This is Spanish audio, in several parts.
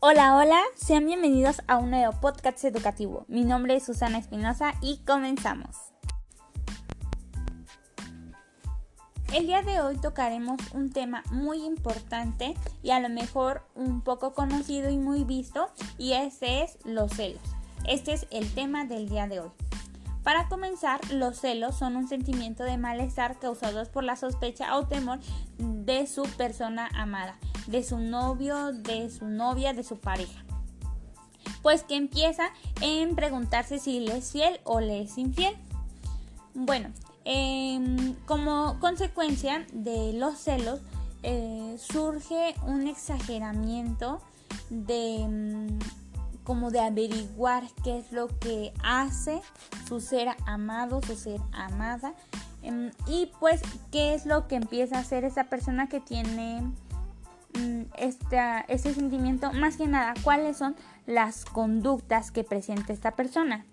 Hola, hola, sean bienvenidos a un nuevo podcast educativo. Mi nombre es Susana Espinosa y comenzamos. El día de hoy tocaremos un tema muy importante y a lo mejor un poco conocido y muy visto y ese es los celos. Este es el tema del día de hoy. Para comenzar, los celos son un sentimiento de malestar causados por la sospecha o temor de su persona amada, de su novio, de su novia, de su pareja. Pues que empieza en preguntarse si le es fiel o le es infiel. Bueno, em, como consecuencia de los celos eh, surge un exageramiento de mm, como de averiguar qué es lo que hace su ser amado, su ser amada. Em, y pues qué es lo que empieza a hacer esa persona que tiene mm, este sentimiento. Más que nada, cuáles son las conductas que presenta esta persona.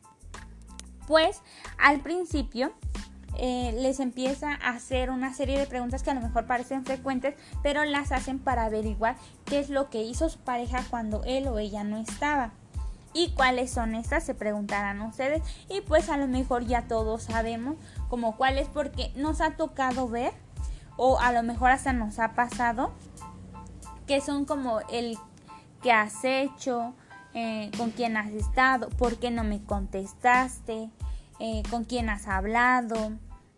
Pues al principio eh, les empieza a hacer una serie de preguntas que a lo mejor parecen frecuentes, pero las hacen para averiguar qué es lo que hizo su pareja cuando él o ella no estaba. ¿Y cuáles son estas? Se preguntarán ustedes. Y pues a lo mejor ya todos sabemos como cuáles porque nos ha tocado ver o a lo mejor hasta nos ha pasado que son como el que has hecho, eh, con quién has estado, por qué no me contestaste, eh, con quién has hablado,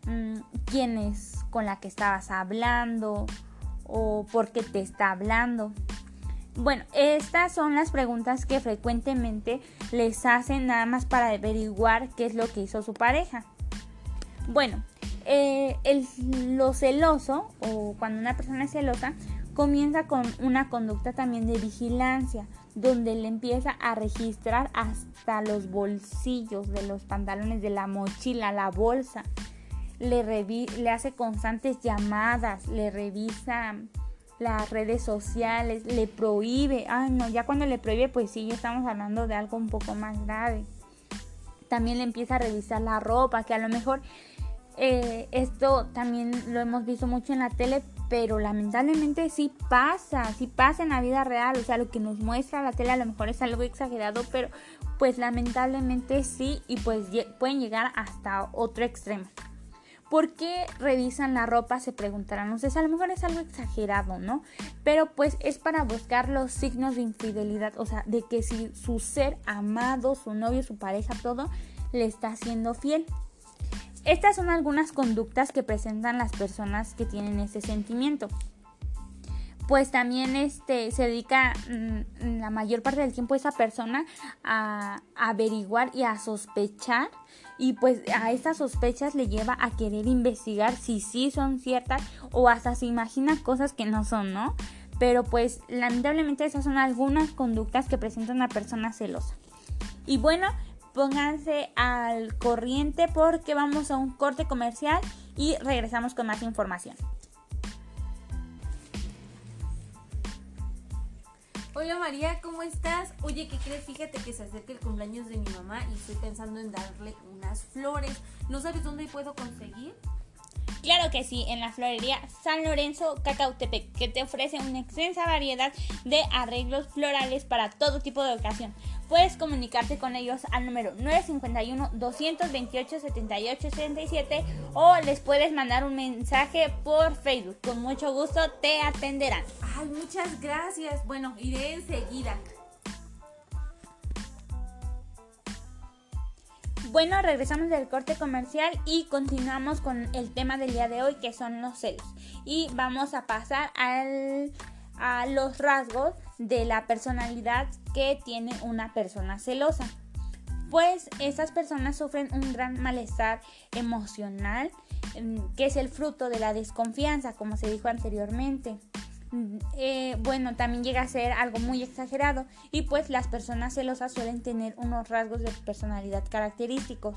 mm, quién es con la que estabas hablando o por qué te está hablando. Bueno, estas son las preguntas que frecuentemente les hacen nada más para averiguar qué es lo que hizo su pareja. Bueno, eh, el, lo celoso o cuando una persona es celosa comienza con una conducta también de vigilancia, donde le empieza a registrar hasta los bolsillos de los pantalones, de la mochila, la bolsa. Le, le hace constantes llamadas, le revisa las redes sociales, le prohíbe, ay no, ya cuando le prohíbe pues sí, ya estamos hablando de algo un poco más grave. También le empieza a revisar la ropa, que a lo mejor eh, esto también lo hemos visto mucho en la tele, pero lamentablemente sí pasa, sí pasa en la vida real, o sea, lo que nos muestra la tele a lo mejor es algo exagerado, pero pues lamentablemente sí y pues pueden llegar hasta otro extremo. ¿Por qué revisan la ropa? Se preguntarán ustedes. A lo mejor es algo exagerado, ¿no? Pero pues es para buscar los signos de infidelidad. O sea, de que si su ser amado, su novio, su pareja, todo, le está haciendo fiel. Estas son algunas conductas que presentan las personas que tienen ese sentimiento. Pues también este, se dedica mm, la mayor parte del tiempo esa persona a averiguar y a sospechar y pues a estas sospechas le lleva a querer investigar si sí son ciertas o hasta se imagina cosas que no son, ¿no? Pero pues lamentablemente esas son algunas conductas que presenta una persona celosa. Y bueno, pónganse al corriente porque vamos a un corte comercial y regresamos con más información. Hola María, ¿cómo estás? Oye, ¿qué crees? Fíjate que se acerca el cumpleaños de mi mamá y estoy pensando en darle unas flores. ¿No sabes dónde puedo conseguir? Claro que sí, en la florería San Lorenzo Cacautepec, que te ofrece una extensa variedad de arreglos florales para todo tipo de ocasión. Puedes comunicarte con ellos al número 951-228-7877 o les puedes mandar un mensaje por Facebook. Con mucho gusto te atenderán. Ay, muchas gracias. Bueno, iré enseguida. Bueno, regresamos del corte comercial y continuamos con el tema del día de hoy que son los celos. Y vamos a pasar al a los rasgos de la personalidad que tiene una persona celosa. Pues estas personas sufren un gran malestar emocional mm, que es el fruto de la desconfianza, como se dijo anteriormente. Eh, bueno, también llega a ser algo muy exagerado y pues las personas celosas suelen tener unos rasgos de personalidad característicos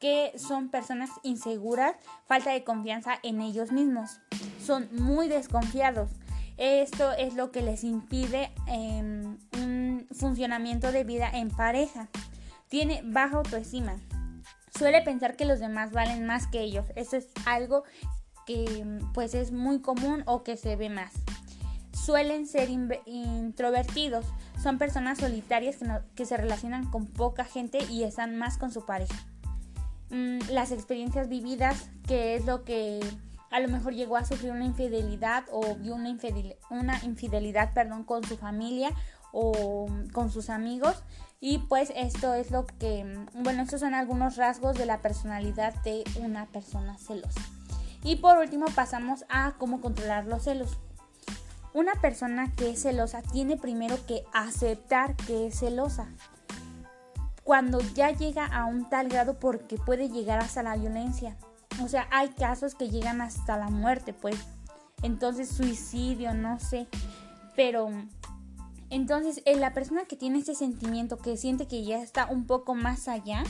que son personas inseguras, falta de confianza en ellos mismos, son muy desconfiados, esto es lo que les impide em, un funcionamiento de vida en pareja. Tiene baja autoestima. Suele pensar que los demás valen más que ellos. Eso es algo que pues es muy común o que se ve más. Suelen ser introvertidos. Son personas solitarias que, que, se relacionan con poca gente y están más con su pareja. Mm, las experiencias vividas, que es lo que a lo mejor llegó a sufrir una infidelidad o vio una, una infidelidad perdón, con su familia o con sus amigos. Y pues esto es lo que, bueno, estos son algunos rasgos de la personalidad de una persona celosa. Y por último pasamos a cómo controlar los celos. Una persona que es celosa tiene primero que aceptar que es celosa. Cuando ya llega a un tal grado porque puede llegar hasta la violencia. O sea, hay casos que llegan hasta la muerte, pues. Entonces, suicidio, no sé. Pero, entonces, la persona que tiene ese sentimiento, que siente que ya está un poco más allá,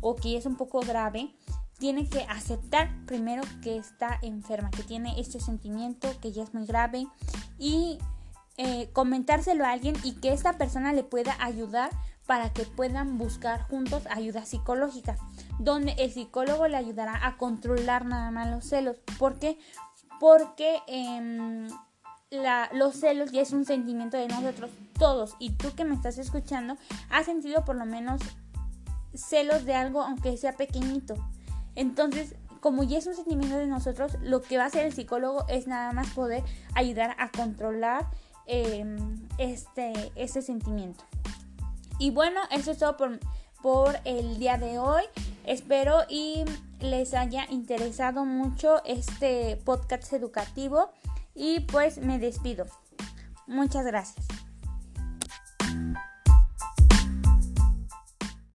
o que es un poco grave, tiene que aceptar primero que está enferma, que tiene este sentimiento, que ya es muy grave, y eh, comentárselo a alguien y que esta persona le pueda ayudar para que puedan buscar juntos ayuda psicológica, donde el psicólogo le ayudará a controlar nada más los celos. ¿Por qué? Porque em, los celos ya es un sentimiento de nosotros todos y tú que me estás escuchando has sentido por lo menos celos de algo aunque sea pequeñito. Entonces, como ya es un sentimiento de nosotros, lo que va a hacer el psicólogo es nada más poder ayudar a controlar em, este, sentimiento. Y bueno, eso es todo por, por el día de hoy. Espero y les haya interesado mucho este podcast educativo y pues me despido. Muchas gracias.